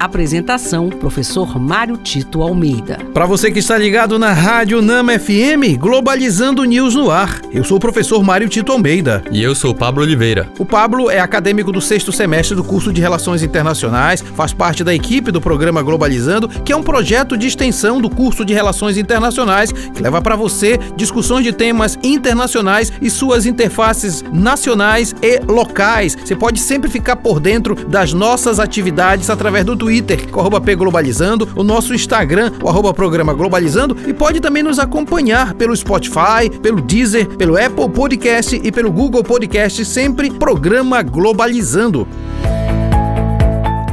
Apresentação: Professor Mário Tito Almeida. Para você que está ligado na Rádio Nama FM, Globalizando News no ar. Eu sou o professor Mário Tito Almeida. E eu sou o Pablo Oliveira. O Pablo é acadêmico do sexto semestre do curso de Relações Internacionais, faz parte da equipe do programa Globalizando, que é um projeto de extensão do curso de Relações Internacionais que leva para você discussões de temas internacionais e suas interfaces nacionais e locais. Você pode sempre ficar por dentro das nossas atividades através do Twitter Twitter, com arroba Globalizando, o nosso Instagram, o arroba Programa Globalizando, e pode também nos acompanhar pelo Spotify, pelo Deezer, pelo Apple Podcast e pelo Google Podcast, sempre Programa Globalizando.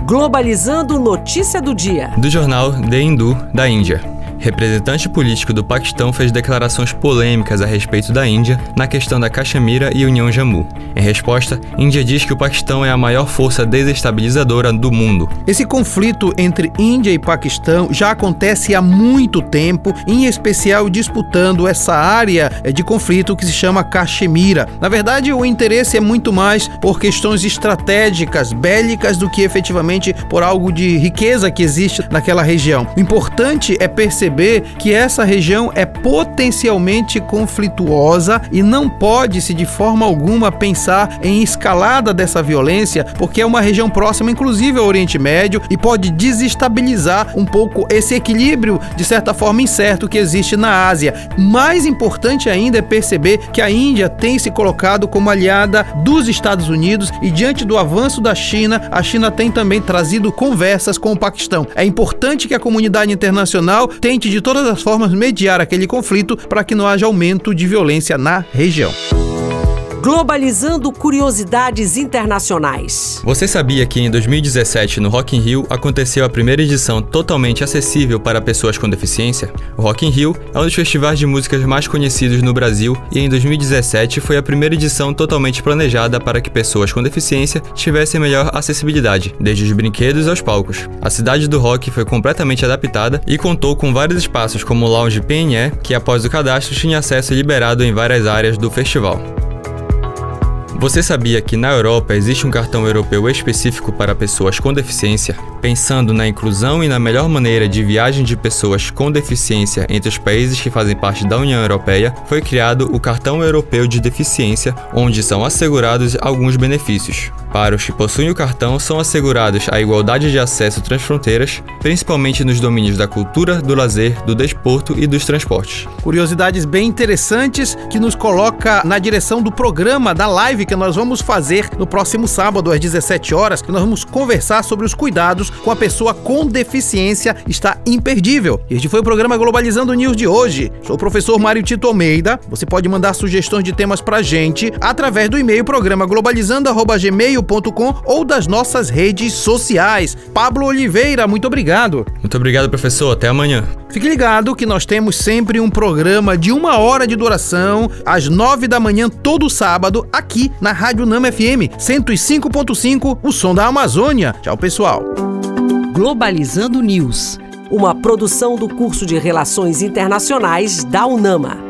Globalizando notícia do dia. Do jornal The Hindu, da Índia representante político do Paquistão fez declarações polêmicas a respeito da Índia na questão da Caxemira e União Jammu. Em resposta, Índia diz que o Paquistão é a maior força desestabilizadora do mundo. Esse conflito entre Índia e Paquistão já acontece há muito tempo, em especial disputando essa área de conflito que se chama Caxemira. Na verdade, o interesse é muito mais por questões estratégicas, bélicas, do que efetivamente por algo de riqueza que existe naquela região. O importante é perceber perceber que essa região é potencialmente conflituosa e não pode-se de forma alguma pensar em escalada dessa violência, porque é uma região próxima, inclusive ao Oriente Médio, e pode desestabilizar um pouco esse equilíbrio, de certa forma incerto, que existe na Ásia. Mais importante ainda é perceber que a Índia tem se colocado como aliada dos Estados Unidos e, diante do avanço da China, a China tem também trazido conversas com o Paquistão. É importante que a comunidade internacional tenha tente de todas as formas mediar aquele conflito para que não haja aumento de violência na região. Globalizando curiosidades internacionais. Você sabia que em 2017 no Rock in Rio aconteceu a primeira edição totalmente acessível para pessoas com deficiência? O Rock in Rio é um dos festivais de músicas mais conhecidos no Brasil e em 2017 foi a primeira edição totalmente planejada para que pessoas com deficiência tivessem melhor acessibilidade, desde os brinquedos aos palcos. A cidade do rock foi completamente adaptada e contou com vários espaços como o Lounge PNE, que após o cadastro tinha acesso liberado em várias áreas do festival. Você sabia que na Europa existe um cartão europeu específico para pessoas com deficiência? Pensando na inclusão e na melhor maneira de viagem de pessoas com deficiência entre os países que fazem parte da União Europeia, foi criado o Cartão Europeu de Deficiência, onde são assegurados alguns benefícios. Para os que possuem o cartão, são assegurados a igualdade de acesso transfronteiras, principalmente nos domínios da cultura, do lazer, do desporto e dos transportes. Curiosidades bem interessantes que nos coloca na direção do programa da live que nós vamos fazer no próximo sábado às 17 horas, que nós vamos conversar sobre os cuidados com a pessoa com deficiência, está imperdível. Este foi o programa Globalizando News de hoje. Sou o professor Mário Tito Almeida. Você pode mandar sugestões de temas pra gente através do e-mail programa globalizando@gmail.com ou das nossas redes sociais. Pablo Oliveira, muito obrigado. Muito obrigado, professor. Até amanhã. Fique ligado que nós temos sempre um programa de uma hora de duração, às nove da manhã, todo sábado, aqui na Rádio Nama FM 105.5, o som da Amazônia. Tchau, pessoal. Globalizando News, uma produção do curso de Relações Internacionais da UNAMA.